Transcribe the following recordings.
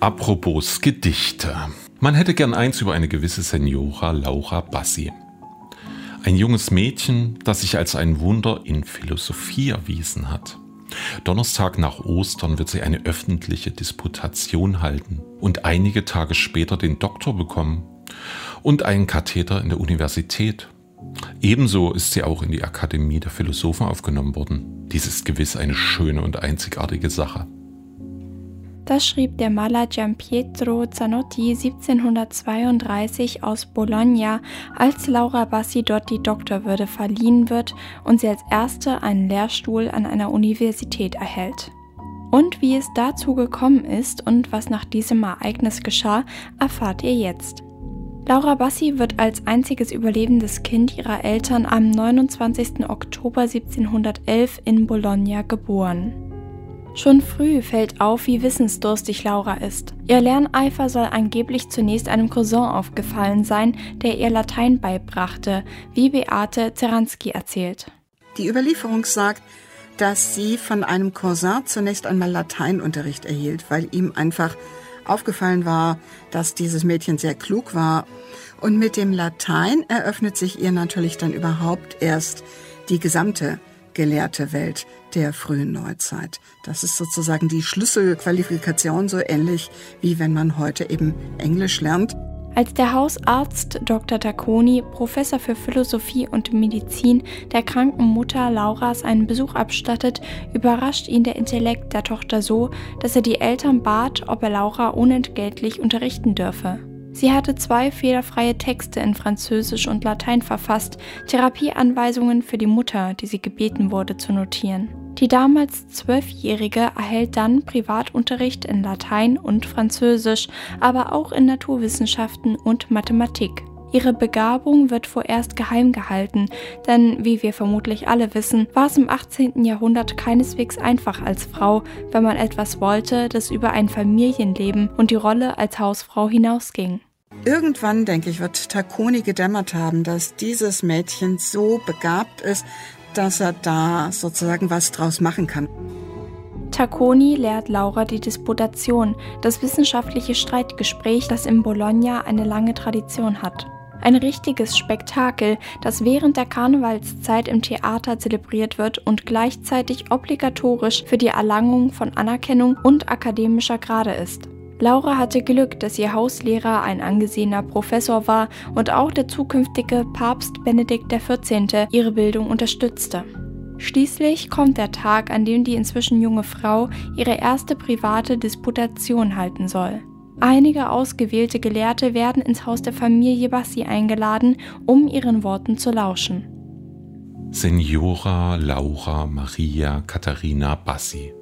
Apropos Gedichte. Man hätte gern eins über eine gewisse Senora Laura Bassi. Ein junges Mädchen, das sich als ein Wunder in Philosophie erwiesen hat. Donnerstag nach Ostern wird sie eine öffentliche Disputation halten und einige Tage später den Doktor bekommen und einen Katheter in der Universität. Ebenso ist sie auch in die Akademie der Philosophen aufgenommen worden. Dies ist gewiss eine schöne und einzigartige Sache. Das schrieb der Maler Giampietro Zanotti 1732 aus Bologna, als Laura Bassi dort die Doktorwürde verliehen wird und sie als erste einen Lehrstuhl an einer Universität erhält. Und wie es dazu gekommen ist und was nach diesem Ereignis geschah, erfahrt ihr jetzt. Laura Bassi wird als einziges überlebendes Kind ihrer Eltern am 29. Oktober 1711 in Bologna geboren. Schon früh fällt auf, wie wissensdurstig Laura ist. Ihr Lerneifer soll angeblich zunächst einem Cousin aufgefallen sein, der ihr Latein beibrachte, wie Beate Zeranski erzählt. Die Überlieferung sagt, dass sie von einem Cousin zunächst einmal Lateinunterricht erhielt, weil ihm einfach aufgefallen war, dass dieses Mädchen sehr klug war. Und mit dem Latein eröffnet sich ihr natürlich dann überhaupt erst die gesamte gelehrte Welt der frühen Neuzeit. Das ist sozusagen die Schlüsselqualifikation, so ähnlich wie wenn man heute eben Englisch lernt. Als der Hausarzt Dr. Tacconi, Professor für Philosophie und Medizin, der kranken Mutter Lauras einen Besuch abstattet, überrascht ihn der Intellekt der Tochter so, dass er die Eltern bat, ob er Laura unentgeltlich unterrichten dürfe. Sie hatte zwei fehlerfreie Texte in Französisch und Latein verfasst, Therapieanweisungen für die Mutter, die sie gebeten wurde zu notieren. Die damals Zwölfjährige erhält dann Privatunterricht in Latein und Französisch, aber auch in Naturwissenschaften und Mathematik. Ihre Begabung wird vorerst geheim gehalten, denn wie wir vermutlich alle wissen, war es im 18. Jahrhundert keineswegs einfach als Frau, wenn man etwas wollte, das über ein Familienleben und die Rolle als Hausfrau hinausging. Irgendwann, denke ich, wird Tacconi gedämmert haben, dass dieses Mädchen so begabt ist, dass er da sozusagen was draus machen kann. Tacconi lehrt Laura die Disputation, das wissenschaftliche Streitgespräch, das in Bologna eine lange Tradition hat. Ein richtiges Spektakel, das während der Karnevalszeit im Theater zelebriert wird und gleichzeitig obligatorisch für die Erlangung von Anerkennung und akademischer Grade ist. Laura hatte Glück, dass ihr Hauslehrer ein angesehener Professor war und auch der zukünftige Papst Benedikt XIV. ihre Bildung unterstützte. Schließlich kommt der Tag, an dem die inzwischen junge Frau ihre erste private Disputation halten soll. Einige ausgewählte Gelehrte werden ins Haus der Familie Bassi eingeladen, um ihren Worten zu lauschen. Signora Laura Maria Katharina Bassi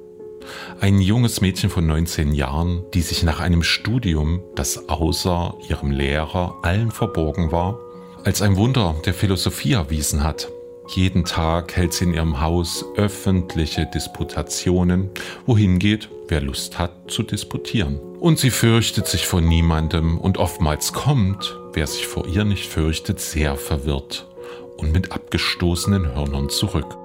ein junges Mädchen von 19 Jahren, die sich nach einem Studium, das außer ihrem Lehrer allen verborgen war, als ein Wunder der Philosophie erwiesen hat. Jeden Tag hält sie in ihrem Haus öffentliche Disputationen, wohin geht, wer Lust hat zu disputieren. Und sie fürchtet sich vor niemandem und oftmals kommt, wer sich vor ihr nicht fürchtet, sehr verwirrt und mit abgestoßenen Hörnern zurück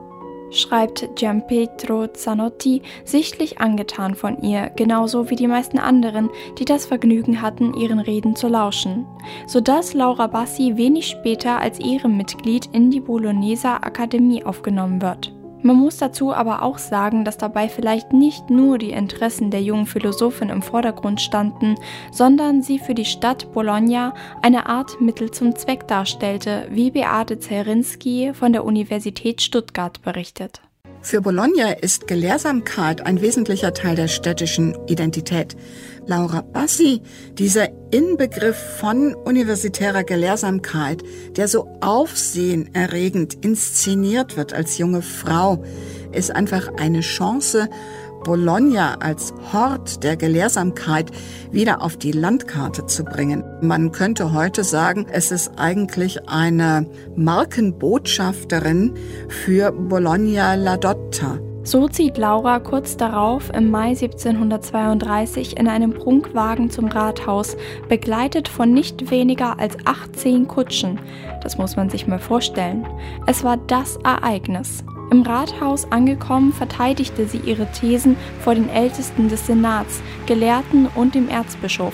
schreibt Gianpietro Zanotti, sichtlich angetan von ihr, genauso wie die meisten anderen, die das Vergnügen hatten, ihren Reden zu lauschen, sodass Laura Bassi wenig später als Ehrenmitglied in die Bologneser Akademie aufgenommen wird. Man muss dazu aber auch sagen, dass dabei vielleicht nicht nur die Interessen der jungen Philosophin im Vordergrund standen, sondern sie für die Stadt Bologna eine Art Mittel zum Zweck darstellte, wie Beate Zerinski von der Universität Stuttgart berichtet. Für Bologna ist Gelehrsamkeit ein wesentlicher Teil der städtischen Identität. Laura Bassi, dieser Inbegriff von universitärer Gelehrsamkeit, der so aufsehenerregend inszeniert wird als junge Frau, ist einfach eine Chance, Bologna als Hort der Gelehrsamkeit wieder auf die Landkarte zu bringen. Man könnte heute sagen, es ist eigentlich eine Markenbotschafterin für Bologna La Dotta. So zieht Laura kurz darauf im Mai 1732 in einem Prunkwagen zum Rathaus, begleitet von nicht weniger als 18 Kutschen. Das muss man sich mal vorstellen. Es war das Ereignis. Im Rathaus angekommen, verteidigte sie ihre Thesen vor den Ältesten des Senats, Gelehrten und dem Erzbischof.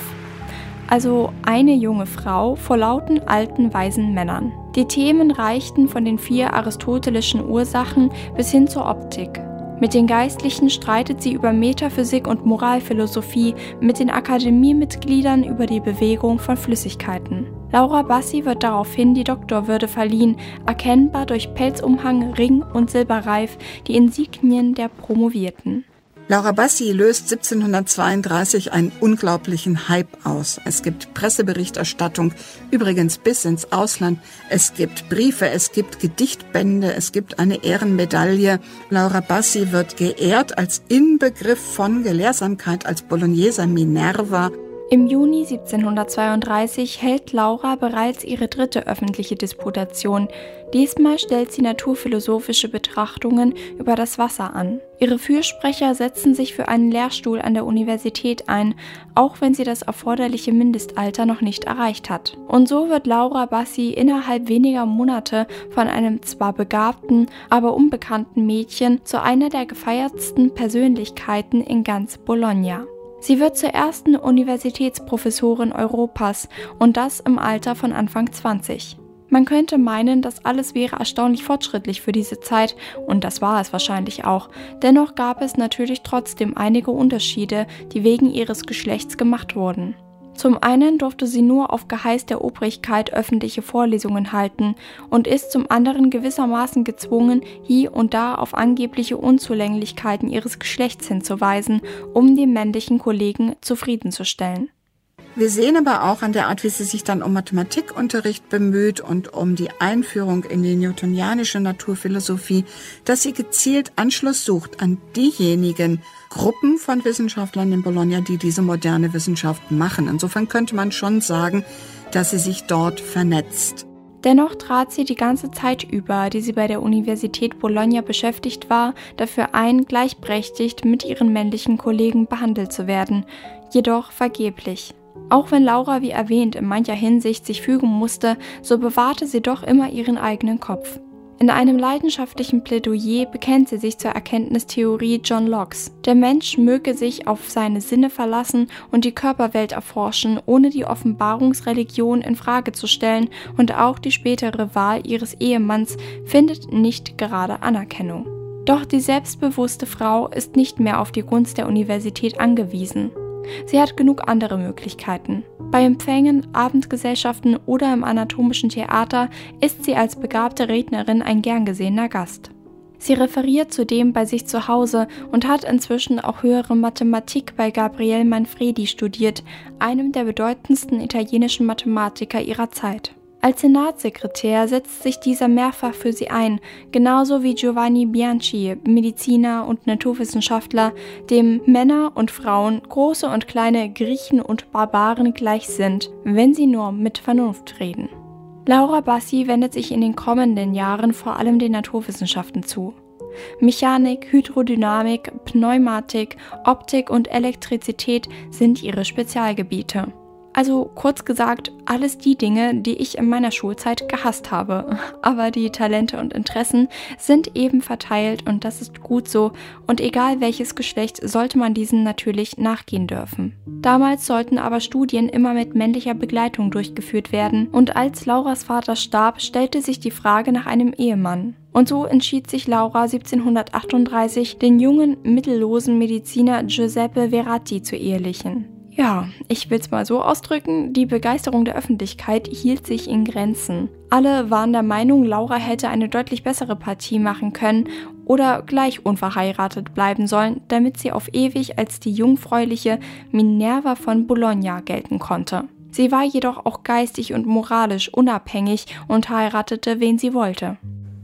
Also eine junge Frau vor lauten alten weisen Männern. Die Themen reichten von den vier aristotelischen Ursachen bis hin zur Optik. Mit den Geistlichen streitet sie über Metaphysik und Moralphilosophie, mit den Akademiemitgliedern über die Bewegung von Flüssigkeiten. Laura Bassi wird daraufhin die Doktorwürde verliehen, erkennbar durch Pelzumhang, Ring und Silberreif, die Insignien der Promovierten. Laura Bassi löst 1732 einen unglaublichen Hype aus. Es gibt Presseberichterstattung, übrigens bis ins Ausland. Es gibt Briefe, es gibt Gedichtbände, es gibt eine Ehrenmedaille. Laura Bassi wird geehrt als Inbegriff von Gelehrsamkeit, als Bologneser Minerva. Im Juni 1732 hält Laura bereits ihre dritte öffentliche Disputation. Diesmal stellt sie naturphilosophische Betrachtungen über das Wasser an. Ihre Fürsprecher setzen sich für einen Lehrstuhl an der Universität ein, auch wenn sie das erforderliche Mindestalter noch nicht erreicht hat. Und so wird Laura Bassi innerhalb weniger Monate von einem zwar begabten, aber unbekannten Mädchen zu einer der gefeiertsten Persönlichkeiten in ganz Bologna. Sie wird zur ersten Universitätsprofessorin Europas und das im Alter von Anfang 20. Man könnte meinen, das alles wäre erstaunlich fortschrittlich für diese Zeit, und das war es wahrscheinlich auch. Dennoch gab es natürlich trotzdem einige Unterschiede, die wegen ihres Geschlechts gemacht wurden. Zum einen durfte sie nur auf Geheiß der Obrigkeit öffentliche Vorlesungen halten und ist zum anderen gewissermaßen gezwungen, hier und da auf angebliche Unzulänglichkeiten ihres Geschlechts hinzuweisen, um die männlichen Kollegen zufriedenzustellen. Wir sehen aber auch an der Art, wie sie sich dann um Mathematikunterricht bemüht und um die Einführung in die newtonianische Naturphilosophie, dass sie gezielt Anschluss sucht an diejenigen Gruppen von Wissenschaftlern in Bologna, die diese moderne Wissenschaft machen. Insofern könnte man schon sagen, dass sie sich dort vernetzt. Dennoch trat sie die ganze Zeit über, die sie bei der Universität Bologna beschäftigt war, dafür ein, gleichberechtigt mit ihren männlichen Kollegen behandelt zu werden, jedoch vergeblich. Auch wenn Laura, wie erwähnt, in mancher Hinsicht sich fügen musste, so bewahrte sie doch immer ihren eigenen Kopf. In einem leidenschaftlichen Plädoyer bekennt sie sich zur Erkenntnistheorie John Locke's. Der Mensch möge sich auf seine Sinne verlassen und die Körperwelt erforschen, ohne die Offenbarungsreligion in Frage zu stellen, und auch die spätere Wahl ihres Ehemanns findet nicht gerade Anerkennung. Doch die selbstbewusste Frau ist nicht mehr auf die Gunst der Universität angewiesen. Sie hat genug andere Möglichkeiten. Bei Empfängen, Abendgesellschaften oder im anatomischen Theater ist sie als begabte Rednerin ein gern gesehener Gast. Sie referiert zudem bei sich zu Hause und hat inzwischen auch höhere Mathematik bei Gabriele Manfredi studiert, einem der bedeutendsten italienischen Mathematiker ihrer Zeit. Als Senatssekretär setzt sich dieser mehrfach für sie ein, genauso wie Giovanni Bianchi, Mediziner und Naturwissenschaftler, dem Männer und Frauen, große und kleine Griechen und Barbaren gleich sind, wenn sie nur mit Vernunft reden. Laura Bassi wendet sich in den kommenden Jahren vor allem den Naturwissenschaften zu. Mechanik, Hydrodynamik, Pneumatik, Optik und Elektrizität sind ihre Spezialgebiete. Also kurz gesagt, alles die Dinge, die ich in meiner Schulzeit gehasst habe. Aber die Talente und Interessen sind eben verteilt und das ist gut so. Und egal welches Geschlecht, sollte man diesen natürlich nachgehen dürfen. Damals sollten aber Studien immer mit männlicher Begleitung durchgeführt werden. Und als Lauras Vater starb, stellte sich die Frage nach einem Ehemann. Und so entschied sich Laura 1738, den jungen, mittellosen Mediziner Giuseppe Verratti zu ehelichen. Ja, ich will es mal so ausdrücken, die Begeisterung der Öffentlichkeit hielt sich in Grenzen. Alle waren der Meinung, Laura hätte eine deutlich bessere Partie machen können oder gleich unverheiratet bleiben sollen, damit sie auf ewig als die jungfräuliche Minerva von Bologna gelten konnte. Sie war jedoch auch geistig und moralisch unabhängig und heiratete, wen sie wollte.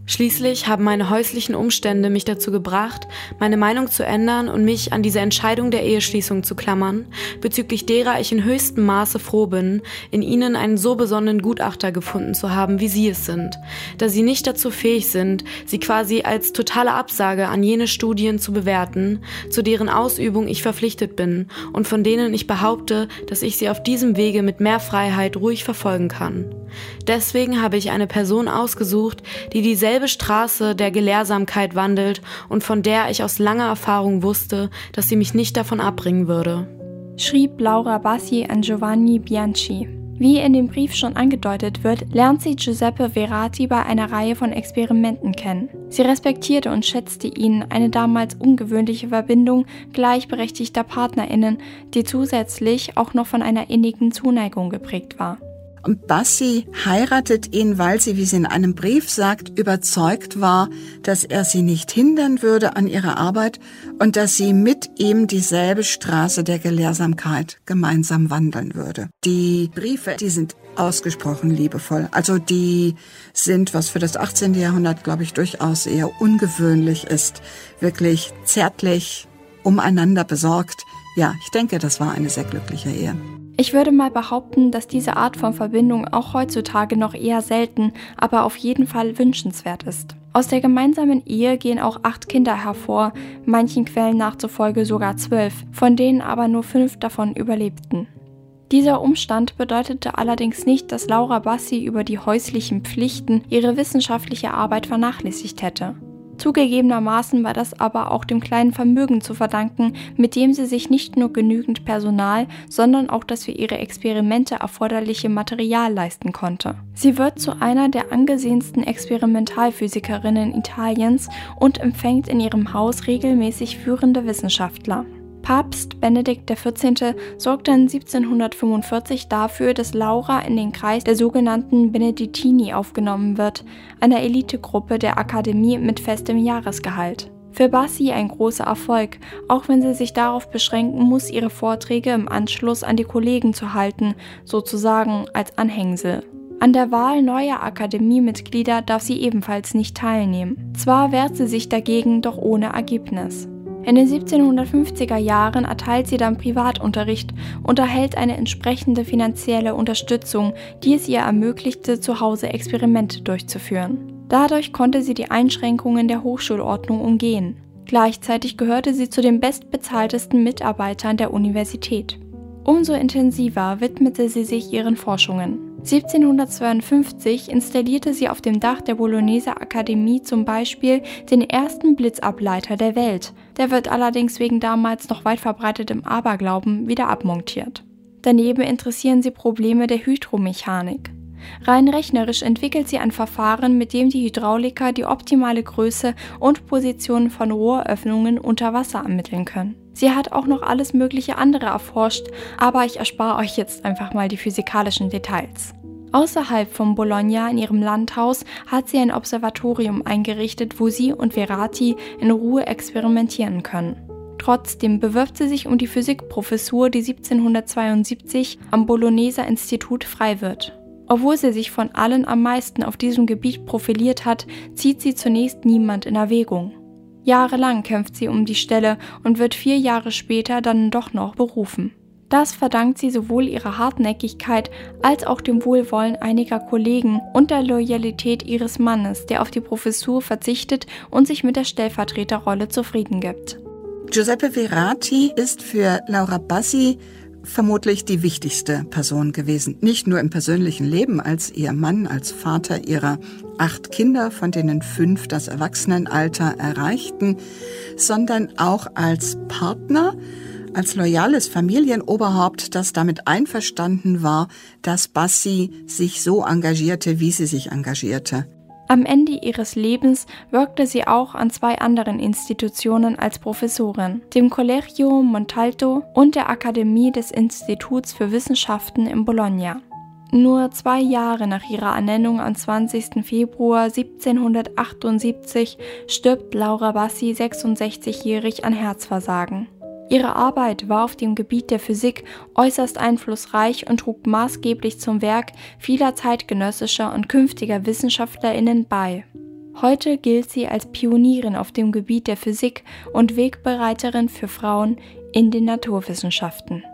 Schließlich haben meine häuslichen Umstände mich dazu gebracht, meine Meinung zu ändern und mich an diese Entscheidung der Eheschließung zu klammern, bezüglich derer ich in höchstem Maße froh bin, in ihnen einen so besonnenen Gutachter gefunden zu haben, wie sie es sind, da sie nicht dazu fähig sind, sie quasi als totale Absage an jene Studien zu bewerten, zu deren Ausübung ich verpflichtet bin und von denen ich behaupte, dass ich sie auf diesem Wege mit mehr Freiheit ruhig verfolgen kann. Deswegen habe ich eine Person ausgesucht, die dieselbe dieselbe Straße der Gelehrsamkeit wandelt und von der ich aus langer Erfahrung wusste, dass sie mich nicht davon abbringen würde. Schrieb Laura Bassi an Giovanni Bianchi. Wie in dem Brief schon angedeutet wird, lernt sie Giuseppe Verati bei einer Reihe von Experimenten kennen. Sie respektierte und schätzte ihn, eine damals ungewöhnliche Verbindung gleichberechtigter Partnerinnen, die zusätzlich auch noch von einer innigen Zuneigung geprägt war. Und Bassi heiratet ihn, weil sie, wie sie in einem Brief sagt, überzeugt war, dass er sie nicht hindern würde an ihrer Arbeit und dass sie mit ihm dieselbe Straße der Gelehrsamkeit gemeinsam wandeln würde. Die Briefe, die sind ausgesprochen liebevoll. Also die sind, was für das 18. Jahrhundert, glaube ich, durchaus eher ungewöhnlich ist, wirklich zärtlich umeinander besorgt. Ja, ich denke, das war eine sehr glückliche Ehe. Ich würde mal behaupten, dass diese Art von Verbindung auch heutzutage noch eher selten, aber auf jeden Fall wünschenswert ist. Aus der gemeinsamen Ehe gehen auch acht Kinder hervor, manchen Quellen nachzufolge sogar zwölf, von denen aber nur fünf davon überlebten. Dieser Umstand bedeutete allerdings nicht, dass Laura Bassi über die häuslichen Pflichten ihre wissenschaftliche Arbeit vernachlässigt hätte. Zugegebenermaßen war das aber auch dem kleinen Vermögen zu verdanken, mit dem sie sich nicht nur genügend Personal, sondern auch das für ihre Experimente erforderliche Material leisten konnte. Sie wird zu einer der angesehensten Experimentalphysikerinnen Italiens und empfängt in ihrem Haus regelmäßig führende Wissenschaftler. Papst Benedikt XIV. sorgte 1745 dafür, dass Laura in den Kreis der sogenannten Benedittini aufgenommen wird, einer Elitegruppe der Akademie mit festem Jahresgehalt. Für Bassi ein großer Erfolg, auch wenn sie sich darauf beschränken muss, ihre Vorträge im Anschluss an die Kollegen zu halten, sozusagen als Anhängsel. An der Wahl neuer Akademiemitglieder darf sie ebenfalls nicht teilnehmen. Zwar wehrt sie sich dagegen, doch ohne Ergebnis. In den 1750er Jahren erteilt sie dann Privatunterricht und erhält eine entsprechende finanzielle Unterstützung, die es ihr ermöglichte, zu Hause Experimente durchzuführen. Dadurch konnte sie die Einschränkungen der Hochschulordnung umgehen. Gleichzeitig gehörte sie zu den bestbezahltesten Mitarbeitern der Universität. Umso intensiver widmete sie sich ihren Forschungen. 1752 installierte sie auf dem Dach der Bologneser Akademie zum Beispiel den ersten Blitzableiter der Welt. Der wird allerdings wegen damals noch weit verbreitetem Aberglauben wieder abmontiert. Daneben interessieren sie Probleme der Hydromechanik. Rein rechnerisch entwickelt sie ein Verfahren, mit dem die Hydrauliker die optimale Größe und Position von Rohröffnungen unter Wasser ermitteln können. Sie hat auch noch alles mögliche andere erforscht, aber ich erspare euch jetzt einfach mal die physikalischen Details. Außerhalb von Bologna in ihrem Landhaus hat sie ein Observatorium eingerichtet, wo sie und Verati in Ruhe experimentieren können. Trotzdem bewirbt sie sich um die Physikprofessur, die 1772 am Bologneser Institut frei wird. Obwohl sie sich von allen am meisten auf diesem Gebiet profiliert hat, zieht sie zunächst niemand in Erwägung. Jahrelang kämpft sie um die Stelle und wird vier Jahre später dann doch noch berufen. Das verdankt sie sowohl ihrer Hartnäckigkeit als auch dem Wohlwollen einiger Kollegen und der Loyalität ihres Mannes, der auf die Professur verzichtet und sich mit der Stellvertreterrolle zufrieden gibt. Giuseppe Verati ist für Laura Bassi vermutlich die wichtigste Person gewesen. Nicht nur im persönlichen Leben als ihr Mann, als Vater ihrer acht Kinder, von denen fünf das Erwachsenenalter erreichten, sondern auch als Partner, als loyales Familienoberhaupt, das damit einverstanden war, dass Bassi sich so engagierte, wie sie sich engagierte. Am Ende ihres Lebens wirkte sie auch an zwei anderen Institutionen als Professorin, dem Collegio Montalto und der Akademie des Instituts für Wissenschaften in Bologna. Nur zwei Jahre nach ihrer Ernennung am 20. Februar 1778 stirbt Laura Bassi 66-jährig an Herzversagen. Ihre Arbeit war auf dem Gebiet der Physik äußerst einflussreich und trug maßgeblich zum Werk vieler zeitgenössischer und künftiger Wissenschaftlerinnen bei. Heute gilt sie als Pionierin auf dem Gebiet der Physik und Wegbereiterin für Frauen in den Naturwissenschaften.